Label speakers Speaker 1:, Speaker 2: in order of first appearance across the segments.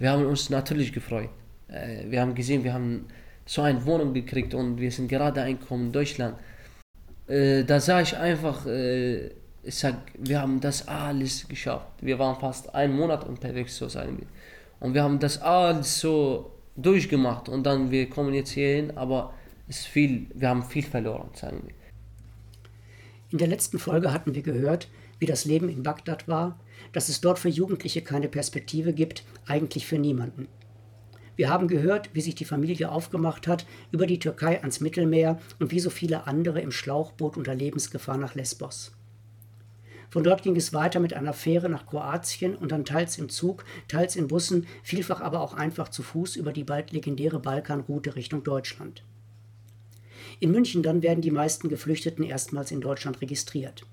Speaker 1: wir haben uns natürlich gefreut. Äh, wir haben gesehen, wir haben so eine Wohnung gekriegt und wir sind gerade eingekommen in Deutschland. Äh, da sah ich einfach, äh, ich sag, wir haben das alles geschafft. Wir waren fast einen Monat unterwegs, so sagen wir. Und wir haben das alles so durchgemacht und dann wir kommen jetzt hierhin, aber es viel, wir haben viel verloren, sagen wir.
Speaker 2: In der letzten Folge hatten wir gehört, wie das Leben in Bagdad war, dass es dort für Jugendliche keine Perspektive gibt, eigentlich für niemanden. Wir haben gehört, wie sich die Familie aufgemacht hat über die Türkei ans Mittelmeer und wie so viele andere im Schlauchboot unter Lebensgefahr nach Lesbos. Von dort ging es weiter mit einer Fähre nach Kroatien und dann teils im Zug, teils in Bussen, vielfach aber auch einfach zu Fuß über die bald legendäre Balkanroute Richtung Deutschland. In München dann werden die meisten Geflüchteten erstmals in Deutschland registriert.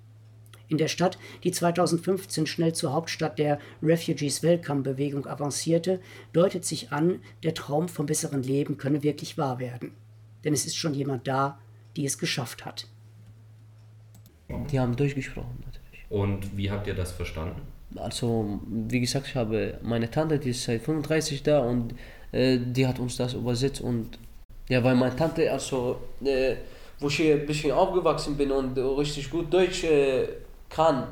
Speaker 2: In der Stadt, die 2015 schnell zur Hauptstadt der Refugees Welcome Bewegung avancierte, deutet sich an, der Traum vom besseren Leben könne wirklich wahr werden. Denn es ist schon jemand da, die es geschafft hat.
Speaker 1: Die haben durchgesprochen natürlich.
Speaker 3: Und wie habt ihr das verstanden?
Speaker 1: Also, wie gesagt, ich habe meine Tante, die ist seit 35 da und äh, die hat uns das übersetzt und ja, weil meine Tante, also, äh, wo ich hier ein bisschen aufgewachsen bin und richtig gut Deutsch äh, kann,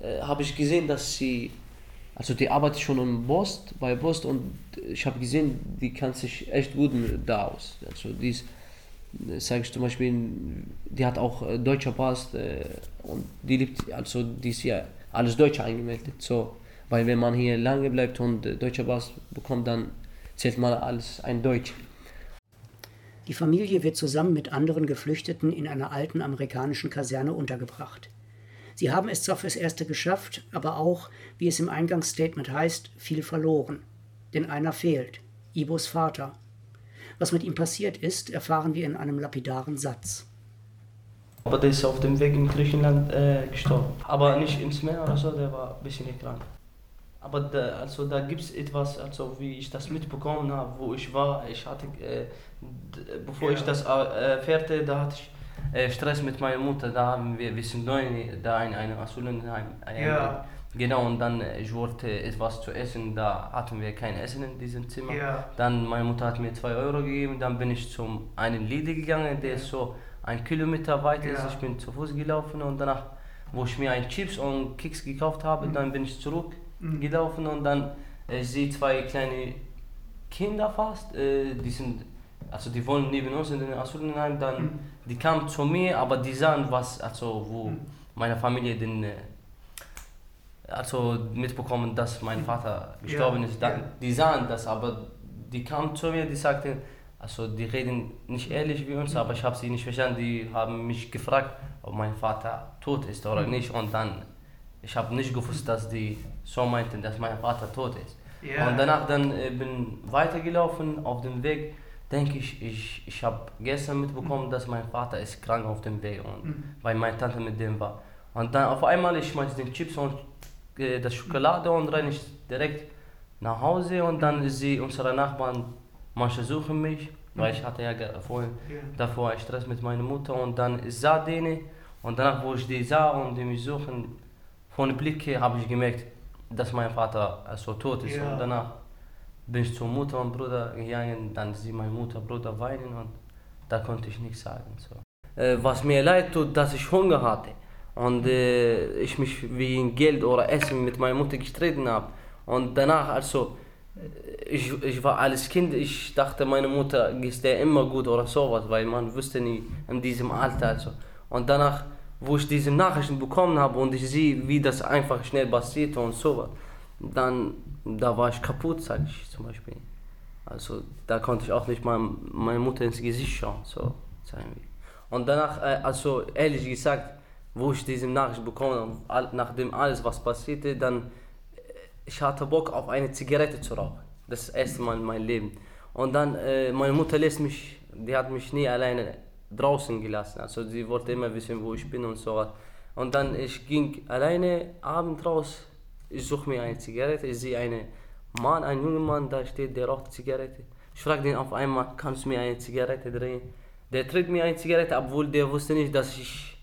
Speaker 1: äh, habe ich gesehen, dass sie, also die arbeitet schon im Post, bei Post und ich habe gesehen, die kann sich echt gut da aus. Also die ist, äh, sage ich zum Beispiel, die hat auch äh, deutscher Pass äh, und die liebt, also die ist ja alles Deutsche eingemeldet. So, weil wenn man hier lange bleibt und äh, deutscher Pass bekommt, dann zählt man alles ein Deutsch.
Speaker 2: Die Familie wird zusammen mit anderen Geflüchteten in einer alten amerikanischen Kaserne untergebracht. Sie haben es zwar fürs Erste geschafft, aber auch, wie es im Eingangsstatement heißt, viel verloren. Denn einer fehlt, Ibos Vater. Was mit ihm passiert ist, erfahren wir in einem lapidaren Satz.
Speaker 1: Aber der ist auf dem Weg in Griechenland äh, gestorben. Aber nicht ins Meer oder so, der war ein bisschen krank. Aber da, also da gibt es etwas, also wie ich das mitbekommen habe, wo ich war, ich hatte, äh, bevor ja. ich das äh, erfährte, da hatte ich äh, Stress mit meiner Mutter, da haben wir, wir sind neu da in einem Asylenheim. Ja. Genau, und dann äh, ich wollte etwas zu essen, da hatten wir kein Essen in diesem Zimmer. Ja. Dann meine Mutter hat mir zwei Euro gegeben, dann bin ich zum einen Lidl gegangen, der ist so ein Kilometer weit ist. Ich bin zu Fuß gelaufen und danach, wo ich mir ein Chips und Keks gekauft habe, mhm. dann bin ich zurückgelaufen mhm. und dann äh, ich sehe zwei kleine Kinder fast, äh, die sind also die wohnen neben uns in den Asylenheim, dann mhm. die kamen zu mir, aber die sahen was, also wo mhm. meine Familie den äh, also mitbekommen, dass mein Vater gestorben ja. ist. Dann, die sahen das, aber die kamen zu mir, die sagten, also die reden nicht ehrlich wie uns, mhm. aber ich habe sie nicht verstanden. Die haben mich gefragt, ob mein Vater tot ist oder mhm. nicht. Und dann, ich habe nicht gewusst, dass die so meinten, dass mein Vater tot ist. Ja. Und danach dann äh, bin weitergelaufen auf dem Weg denke ich, ich, ich habe gestern mitbekommen, mhm. dass mein Vater ist krank auf dem Weg und mhm. weil meine Tante mit dem war. Und dann auf einmal, ich schmeiße den Chips und äh, das Schokolade und renne ich direkt nach Hause und dann sie, unsere Nachbarn, manche suchen mich, weil ich hatte ja vorhin ja. davor Stress mit meiner Mutter und dann ich sah denen und danach, wo ich die sah und die mich suchen, von Blicke habe ich gemerkt, dass mein Vater also tot ist ja. und danach bin ich zur Mutter und Bruder gegangen, dann sie meine Mutter, Bruder weinen und da konnte ich nichts sagen. So. Äh, was mir leid tut, dass ich Hunger hatte und äh, ich mich wegen Geld oder Essen mit meiner Mutter gestritten habe. Und danach, also, ich, ich war als Kind, ich dachte, meine Mutter ist der immer gut oder sowas, weil man wusste nie in diesem Alter. Also. Und danach, wo ich diese Nachrichten bekommen habe und ich sehe, wie das einfach schnell passiert und sowas, dann da war ich kaputt, sage ich zum Beispiel. Also da konnte ich auch nicht mal meine Mutter ins Gesicht schauen, so sagen wir. Und danach, äh, also ehrlich gesagt, wo ich diese Nachricht bekomme, nachdem alles was passierte, dann äh, ich hatte Bock auf eine Zigarette zu rauchen. Das erste Mal in meinem Leben. Und dann, äh, meine Mutter lässt mich, die hat mich nie alleine draußen gelassen. Also sie wollte immer wissen, wo ich bin und so. Und dann, ich ging alleine abend raus ich suche mir eine Zigarette, ich sehe einen Mann, einen jungen Mann, da steht, der raucht Zigarette. Ich frage den auf einmal, kannst du mir eine Zigarette drehen? Der tritt mir eine Zigarette, obwohl der wusste nicht, dass ich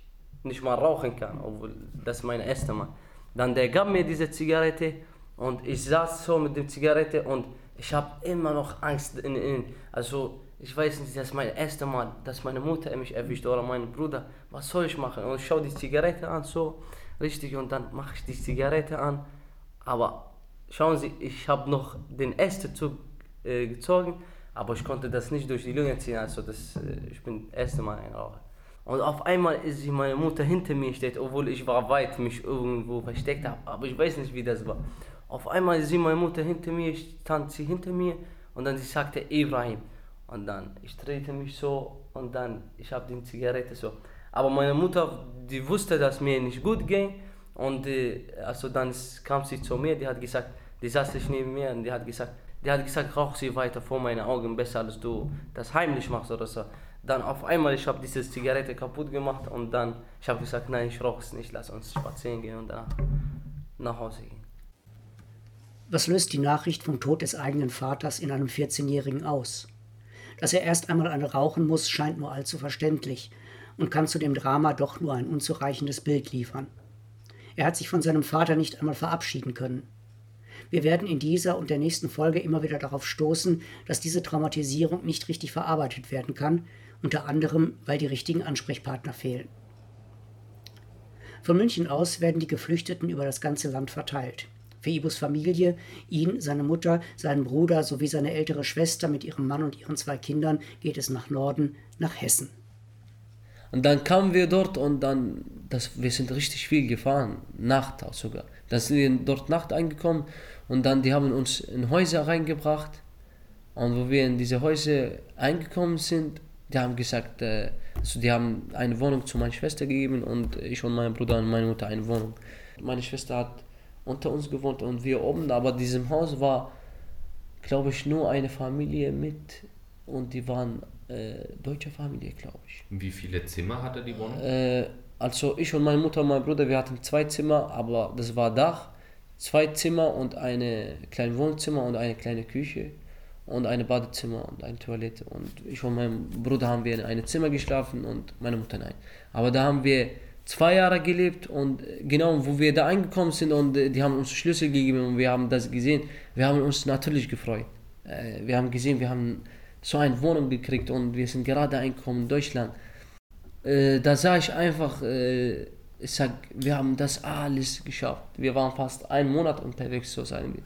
Speaker 1: nicht mal rauchen kann, obwohl das mein erster Mal. Dann der gab mir diese Zigarette Und ich saß so mit der Zigarette und ich habe immer noch Angst in innen. Also ich weiß nicht, das ist mein erstes Mal, dass meine Mutter mich erwischt oder mein Bruder. Was soll ich machen? Und ich schaue die Zigarette an, so richtig, und dann mache ich die Zigarette an. Aber schauen Sie, ich habe noch den ersten Zug äh, gezogen, aber ich konnte das nicht durch die Lunge ziehen. Also das, äh, ich bin das erste Mal ein Raucher. Und auf einmal ist meine Mutter hinter mir steht, obwohl ich war weit mich irgendwo versteckt habe. Aber ich weiß nicht, wie das war. Auf einmal ist meine Mutter hinter mir, stand sie hinter mir und dann sie sagte Ibrahim. Und dann ich drehte mich so und dann ich habe die Zigarette so. Aber meine Mutter, die wusste, dass mir nicht gut ging und äh, also dann kam sie zu mir, die hat gesagt, die saß sich neben mir und die hat gesagt, die hat gesagt, rauch sie weiter vor meinen Augen, besser als du das heimlich machst oder so. Dann auf einmal, ich habe diese Zigarette kaputt gemacht und dann, ich habe gesagt, nein, ich rauche es nicht, lass uns spazieren gehen und danach nach Hause gehen.
Speaker 2: Was löst die Nachricht vom Tod des eigenen Vaters in einem 14-Jährigen aus? Dass er erst einmal eine rauchen muss, scheint nur allzu verständlich und kann zu dem Drama doch nur ein unzureichendes Bild liefern. Er hat sich von seinem Vater nicht einmal verabschieden können. Wir werden in dieser und der nächsten Folge immer wieder darauf stoßen, dass diese Traumatisierung nicht richtig verarbeitet werden kann unter anderem weil die richtigen Ansprechpartner fehlen. Von München aus werden die Geflüchteten über das ganze Land verteilt. Für Ibus Familie, ihn, seine Mutter, seinen Bruder sowie seine ältere Schwester mit ihrem Mann und ihren zwei Kindern geht es nach Norden, nach Hessen.
Speaker 4: Und dann kamen wir dort und dann, das, wir sind richtig viel gefahren, Nacht auch sogar. Dann sind wir dort Nacht angekommen und dann, die haben uns in Häuser reingebracht. Und wo wir in diese Häuser eingekommen sind, die haben gesagt, äh, also die haben eine Wohnung zu meiner Schwester gegeben und ich und mein Bruder und meine Mutter eine Wohnung. Meine Schwester hat unter uns gewohnt und wir oben, aber diesem Haus war, glaube ich, nur eine Familie mit und die waren äh, deutsche Familie, glaube ich.
Speaker 3: Wie viele Zimmer hatte die Wohnung?
Speaker 4: Äh, also ich und meine Mutter und mein Bruder, wir hatten zwei Zimmer, aber das war Dach, zwei Zimmer und eine kleine Wohnzimmer und eine kleine Küche und ein Badezimmer und eine Toilette. Und ich und mein Bruder haben wir in einem Zimmer geschlafen und meine Mutter nein. Aber da haben wir zwei Jahre gelebt und genau, wo wir da angekommen sind und die haben uns Schlüssel gegeben und wir haben das gesehen, wir haben uns natürlich gefreut. Äh, wir haben gesehen, wir haben so eine Wohnung gekriegt und wir sind gerade angekommen in Deutschland. Äh, da sah ich einfach, äh, ich sag, wir haben das alles geschafft. Wir waren fast einen Monat unterwegs, so sagen wir.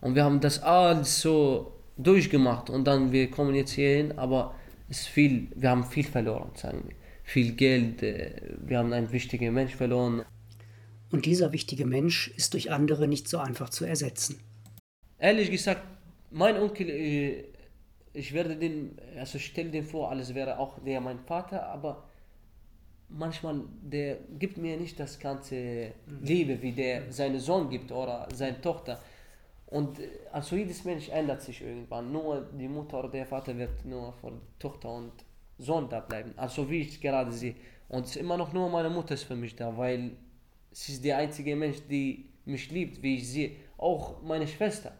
Speaker 4: Und wir haben das alles so durchgemacht und dann wir kommen jetzt hier hin, aber es viel, wir haben viel verloren, sagen wir. Viel Geld, äh, wir haben einen wichtigen Mensch verloren.
Speaker 2: Und dieser wichtige Mensch ist durch andere nicht so einfach zu ersetzen.
Speaker 4: Ehrlich gesagt, mein Onkel, äh, ich werde den, also stell dir vor, alles wäre auch der mein Vater, aber manchmal der gibt mir nicht das ganze Liebe, wie der seine Sohn gibt oder seine Tochter. Und äh, also jedes Mensch ändert sich irgendwann. Nur die Mutter oder der Vater wird nur für Tochter und Sohn da bleiben. Also wie ich gerade sehe. Und es ist immer noch nur meine Mutter ist für mich da, weil sie ist der einzige Mensch, die mich liebt, wie ich sehe. Auch meine Schwester.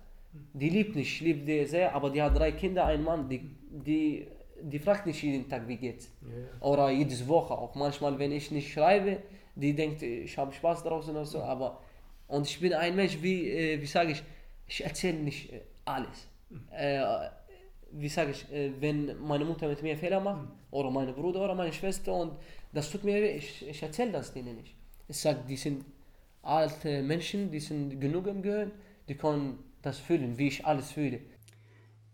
Speaker 4: Die liebt mich, ich liebe die sehr, aber die hat drei Kinder, einen Mann, die, die, die fragt nicht jeden Tag, wie geht's. Ja. Oder jedes Woche auch. Manchmal, wenn ich nicht schreibe, die denkt, ich habe Spaß draußen oder so, aber und ich bin ein Mensch, wie, äh, wie sage ich, ich erzähle nicht äh, alles. Äh, wie sage ich, äh, wenn meine Mutter mit mir Fehler macht, oder meine Bruder oder meine Schwester, und das tut mir weh, ich, ich erzähle das denen nicht. Ich sage, die sind alte Menschen, die sind genug im Gehirn, die können das fühlen, wie ich alles fühle.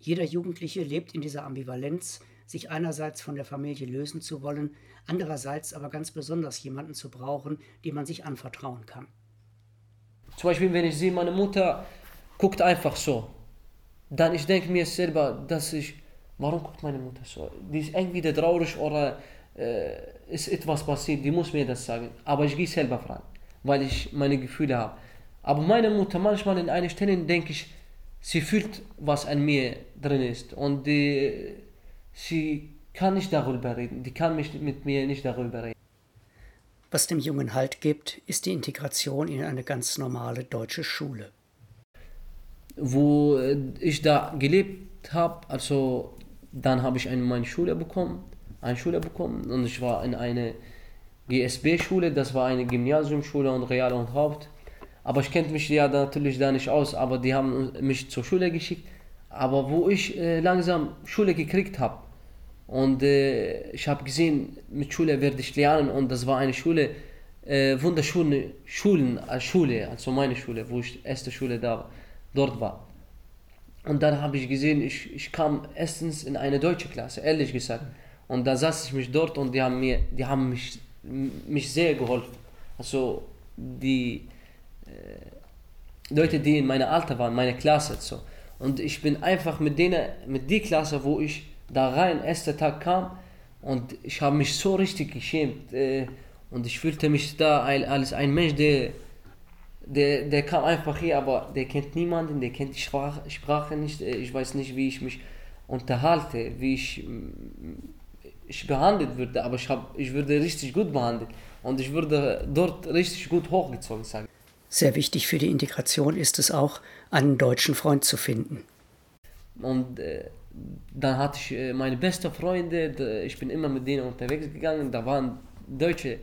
Speaker 2: Jeder Jugendliche lebt in dieser Ambivalenz, sich einerseits von der Familie lösen zu wollen, andererseits aber ganz besonders jemanden zu brauchen, dem man sich anvertrauen kann.
Speaker 4: Zum Beispiel, wenn ich sehe, meine Mutter guckt einfach so. Dann ich denke mir selber, dass ich, warum guckt meine Mutter so? Die ist entweder traurig oder äh, ist etwas passiert, die muss mir das sagen. Aber ich gehe selber fragen, weil ich meine Gefühle habe. Aber meine Mutter, manchmal in einer Stelle denke ich, sie fühlt, was an mir drin ist. Und die, sie kann nicht darüber reden, die kann mich mit mir nicht darüber reden.
Speaker 2: Was dem Jungen Halt gibt, ist die Integration in eine ganz normale deutsche Schule
Speaker 4: wo äh, ich da gelebt habe, also dann habe ich eine, meine Schule bekommen, eine Schule bekommen und ich war in eine GSB-Schule, das war eine Gymnasiumschule und Real und Haupt. Aber ich kenne mich ja da natürlich da nicht aus, aber die haben mich zur Schule geschickt. Aber wo ich äh, langsam Schule gekriegt habe und äh, ich habe gesehen, mit Schule werde ich lernen und das war eine Schule, äh, wunderschöne Schulen, äh, Schule, also meine Schule, wo ich erste Schule da dort war. Und dann habe ich gesehen, ich, ich kam erstens in eine deutsche Klasse, ehrlich gesagt. Und da saß ich mich dort und die haben mir, die haben mich, mich sehr geholfen. Also die Leute, die in meiner Alter waren, meine Klasse so. Und ich bin einfach mit denen, mit die Klasse, wo ich da rein, erster Tag kam und ich habe mich so richtig geschämt äh, und ich fühlte mich da als ein Mensch, der, der, der kam einfach hier, aber der kennt niemanden, der kennt die Sprache, Sprache nicht, äh, ich weiß nicht, wie ich mich unterhalte, wie ich, ich behandelt würde, aber ich, hab, ich würde richtig gut behandelt und ich würde dort richtig gut hochgezogen, sagen.
Speaker 2: Sehr wichtig für die Integration ist es auch, einen deutschen Freund zu finden.
Speaker 4: Und äh, dann hatte ich äh, meine besten Freunde, ich bin immer mit denen unterwegs gegangen, da waren deutsche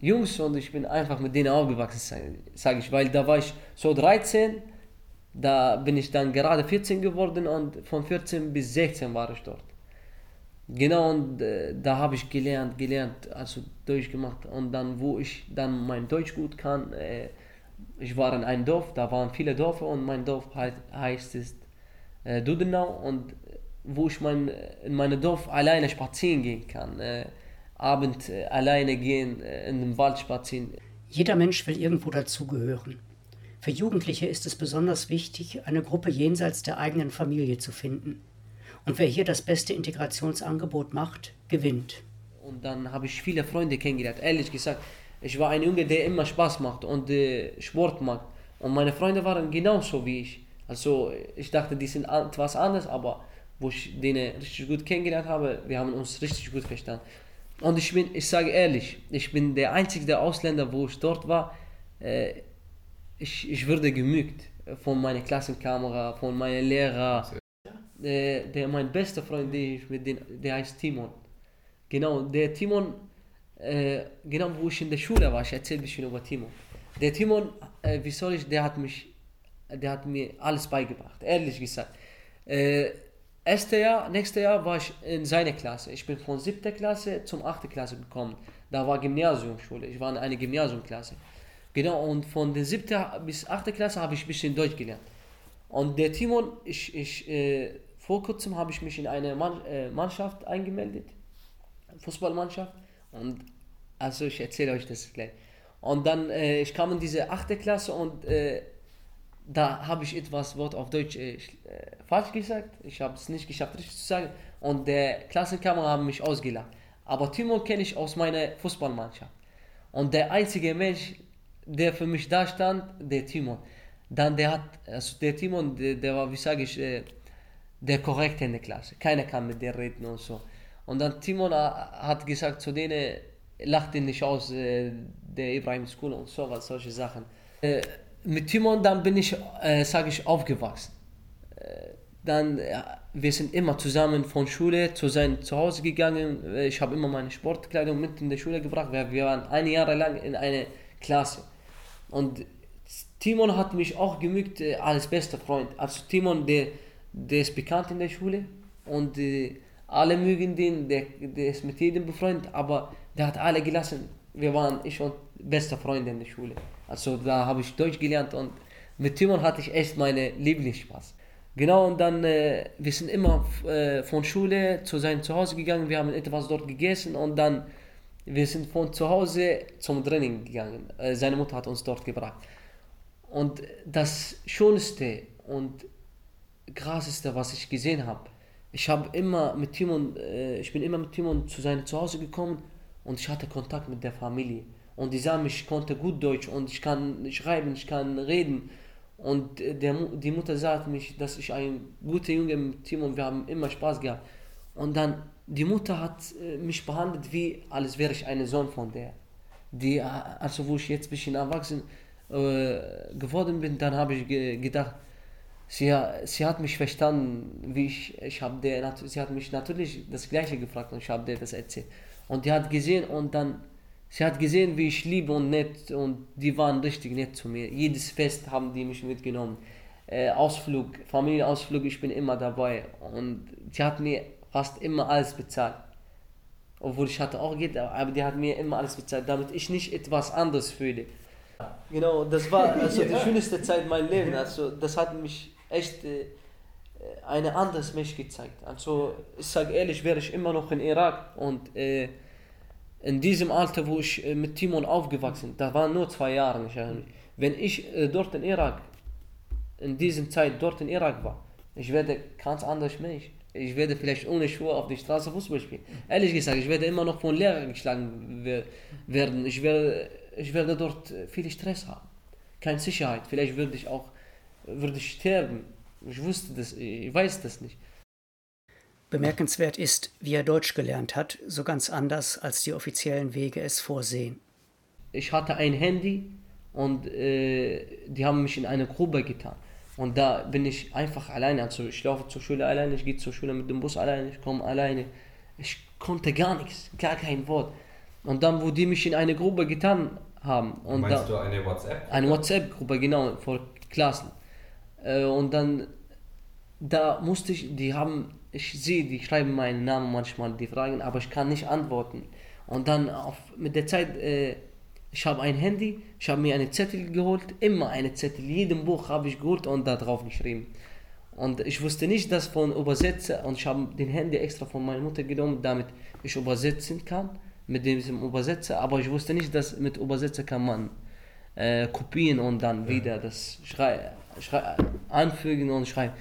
Speaker 4: Jungs und ich bin einfach mit denen aufgewachsen, sage ich, weil da war ich so 13, da bin ich dann gerade 14 geworden und von 14 bis 16 war ich dort. Genau, und äh, da habe ich gelernt, gelernt, also durchgemacht und dann, wo ich dann mein Deutsch gut kann, äh, ich war in einem Dorf, da waren viele Dörfer und mein Dorf heißt, heißt es äh, Dudenau und wo ich mein, in meinem Dorf alleine spazieren gehen kann. Äh, Abend äh, alleine gehen, äh, in den Wald spazieren.
Speaker 2: Jeder Mensch will irgendwo dazugehören. Für Jugendliche ist es besonders wichtig, eine Gruppe jenseits der eigenen Familie zu finden. Und wer hier das beste Integrationsangebot macht, gewinnt.
Speaker 4: Und dann habe ich viele Freunde kennengelernt. Ehrlich gesagt, ich war ein Junge, der immer Spaß macht und äh, Sport macht. Und meine Freunde waren genauso wie ich. Also ich dachte, die sind etwas anders, aber wo ich denen richtig gut kennengelernt habe, wir haben uns richtig gut verstanden. Und ich bin, ich sage ehrlich, ich bin der einzige Ausländer, wo ich dort war. Äh, ich, ich wurde gemügt von meiner Klassenkamera, von meinen Lehrern. Äh, der mein bester Freund, der, ich mit den, der heißt Timon. Genau, der Timon äh, genau wo ich in der Schule war, ich erzähle ein bisschen über Timon. Der Timon, äh, wie soll ich, der hat mich, der hat mir alles beigebracht, ehrlich gesagt. Äh, erste Jahr, nächstes Jahr war ich in seiner Klasse. Ich bin von siebter Klasse zum achte Klasse gekommen. Da war Gymnasiumschule, ich war in einer Gymnasiumklasse. Genau, und von der siebten bis achte Klasse habe ich ein bisschen Deutsch gelernt. Und der Timon, ich, ich, äh, vor kurzem habe ich mich in eine Mann, äh, Mannschaft eingemeldet, Fußballmannschaft. Und also ich erzähle euch das gleich. Und dann, äh, ich kam in diese 8. Klasse und äh, da habe ich etwas Wort auf Deutsch äh, äh falsch gesagt. Ich habe es nicht geschafft, richtig zu sagen. Und der Klassenkammer haben mich ausgelacht. Aber Timon kenne ich aus meiner Fußballmannschaft. Und der einzige Mensch, der für mich da stand, der Timon. Dann der hat, also der Timon, der, der war, wie sage ich, äh, der korrekte in der Klasse. Keiner kann mit der reden und so. Und dann Timon hat gesagt zu denen, lacht ihn nicht aus, äh, der Ibrahim School und so was, solche Sachen. Äh, mit Timon dann bin ich, äh, sage ich, aufgewachsen. Äh, dann, wir sind immer zusammen von Schule zu sein Zuhause gegangen. Äh, ich habe immer meine Sportkleidung mit in die Schule gebracht. Wir, wir waren ein Jahr lang in einer Klasse. Und Timon hat mich auch gemügt äh, als bester Freund. Also Timon, der, der ist bekannt in der Schule und alle mögen den, der, der ist mit jedem befreundet, aber der hat alle gelassen. Wir waren, ich und beste Freunde in der Schule. Also da habe ich Deutsch gelernt und mit Timon hatte ich echt meine Lieblingsspaß. Genau, und dann, äh, wir sind immer äh, von Schule zu seinem Zuhause gegangen, wir haben etwas dort gegessen und dann, wir sind von zu Hause zum Training gegangen. Äh, seine Mutter hat uns dort gebracht. Und das Schönste und Krasseste, was ich gesehen habe, ich habe immer mit Timon, äh, ich bin immer mit Timon zu seinem Zuhause gekommen und ich hatte Kontakt mit der Familie. Und die sahen mich, ich konnte gut Deutsch und ich kann schreiben, ich kann reden. Und der, die Mutter sagt mich, dass ich ein guter Junge mit Timon, wir haben immer Spaß gehabt. Und dann, die Mutter hat äh, mich behandelt, wie als wäre ich ein Sohn von der. Die, äh, also wo ich jetzt ein bisschen erwachsen äh, geworden bin, dann habe ich ge gedacht, sie, sie hat mich verstanden, wie ich, ich habe der, sie hat mich natürlich das Gleiche gefragt und ich habe der das erzählt. Und die hat gesehen und dann, Sie hat gesehen, wie ich liebe und nett und die waren richtig nett zu mir. Jedes Fest haben die mich mitgenommen. Äh, Ausflug, Familienausflug, ich bin immer dabei. Und sie hat mir fast immer alles bezahlt. Obwohl ich hatte auch Geld, aber die hat mir immer alles bezahlt, damit ich nicht etwas anderes fühle. Genau, das war also die schönste Zeit meines Lebens. Also das hat mich echt äh, eine anderes Mensch gezeigt. Also ich sage ehrlich, wäre ich immer noch in Irak und äh, in diesem Alter, wo ich äh, mit Timon aufgewachsen, da waren nur zwei Jahre, ich. Wenn ich äh, dort in Irak, in dieser Zeit dort in Irak war, ich werde ganz anders Mensch. Ich werde vielleicht ohne Schuhe auf die Straße Fußball spielen. Ehrlich gesagt, ich werde immer noch von Lehrern geschlagen werden. Ich werde, ich werde dort viel Stress haben. Keine Sicherheit. Vielleicht würde ich auch würde ich sterben. Ich wusste das, ich weiß das nicht.
Speaker 2: Bemerkenswert ist, wie er Deutsch gelernt hat, so ganz anders, als die offiziellen Wege es vorsehen.
Speaker 4: Ich hatte ein Handy und äh, die haben mich in eine Grube getan. Und da bin ich einfach alleine. Also ich laufe zur Schule alleine, ich gehe zur Schule mit dem Bus alleine, ich komme alleine. Ich konnte gar nichts, gar kein Wort. Und dann, wo die mich in eine Gruppe getan haben. Und
Speaker 3: Meinst
Speaker 4: da,
Speaker 3: du eine WhatsApp? -Gruppe?
Speaker 4: Eine WhatsApp-Gruppe, genau, vor Klassen. Äh, und dann, da musste ich, die haben, ich sehe, die schreiben meinen Namen manchmal, die fragen, aber ich kann nicht antworten. Und dann auf, mit der Zeit, äh, ich habe ein Handy, ich habe mir eine Zettel geholt, immer eine Zettel, jedem Buch habe ich geholt und da drauf geschrieben. Und ich wusste nicht, dass von Übersetzer, und ich habe den Handy extra von meiner Mutter genommen, damit ich übersetzen kann, mit diesem Übersetzer, aber ich wusste nicht, dass mit Übersetzer kann man äh, kopieren und dann wieder das schrei, schrei, anfügen und schreiben.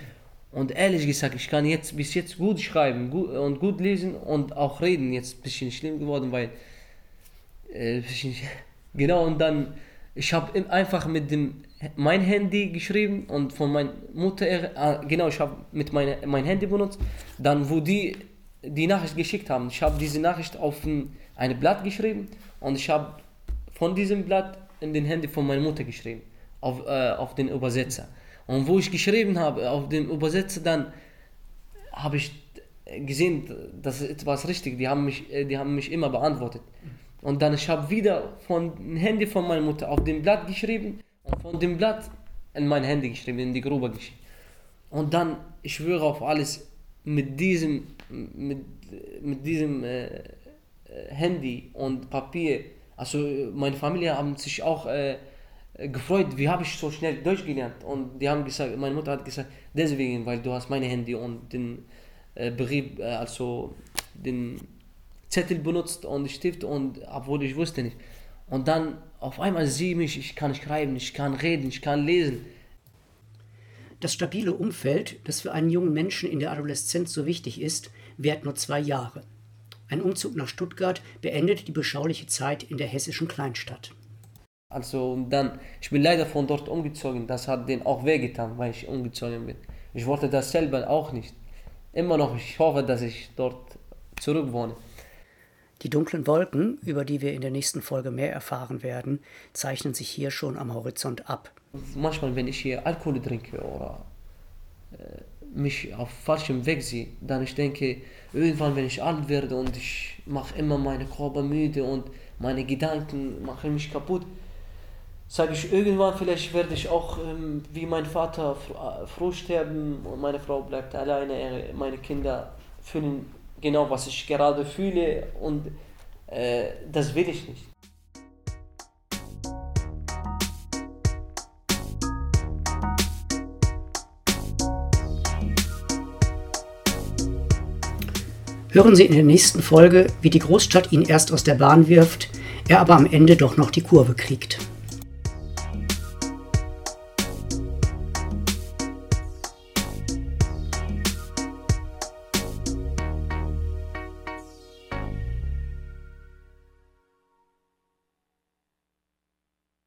Speaker 4: Und ehrlich gesagt, ich kann jetzt bis jetzt gut schreiben gut, und gut lesen und auch reden. Jetzt ein bisschen schlimm geworden, weil äh, genau und dann ich habe einfach mit dem mein Handy geschrieben und von meiner Mutter äh, genau ich habe mit meine, mein Handy benutzt. Dann wo die die Nachricht geschickt haben, ich habe diese Nachricht auf ein, ein Blatt geschrieben und ich habe von diesem Blatt in den Handy von meiner Mutter geschrieben auf, äh, auf den Übersetzer. Und wo ich geschrieben habe, auf dem Übersetzer, dann habe ich gesehen, das ist etwas richtig. Die haben mich, die haben mich immer beantwortet. Und dann ich habe wieder von dem Handy von meiner Mutter auf dem Blatt geschrieben und von dem Blatt in mein Handy geschrieben, in die Grube geschrieben. Und dann, ich schwöre auf alles, mit diesem, mit, mit diesem äh, Handy und Papier, also meine Familie haben sich auch äh, gefreut, wie habe ich so schnell Deutsch gelernt. Und die haben gesagt, meine Mutter hat gesagt, deswegen, weil du hast mein Handy und den äh, Brief, äh, also den Zettel benutzt und Stift und obwohl ich wusste nicht. Und dann auf einmal ich mich, ich kann schreiben, ich kann reden, ich kann lesen.
Speaker 2: Das stabile Umfeld, das für einen jungen Menschen in der Adoleszenz so wichtig ist, währt nur zwei Jahre. Ein Umzug nach Stuttgart beendet die beschauliche Zeit in der hessischen Kleinstadt.
Speaker 4: Also und dann, ich bin leider von dort umgezogen. Das hat denen auch wehgetan, weil ich umgezogen bin. Ich wollte das selber auch nicht. Immer noch, ich hoffe, dass ich dort zurück wohne.
Speaker 2: Die dunklen Wolken, über die wir in der nächsten Folge mehr erfahren werden, zeichnen sich hier schon am Horizont ab.
Speaker 4: Manchmal, wenn ich hier Alkohol trinke oder äh, mich auf falschem Weg sehe, dann ich denke, irgendwann, wenn ich alt werde und ich mache immer meine Körper müde und meine Gedanken machen mich kaputt, sage ich irgendwann, vielleicht werde ich auch ähm, wie mein Vater fr früh sterben und meine Frau bleibt alleine, meine Kinder fühlen genau, was ich gerade fühle und äh, das will ich nicht.
Speaker 2: Hören Sie in der nächsten Folge, wie die Großstadt ihn erst aus der Bahn wirft, er aber am Ende doch noch die Kurve kriegt.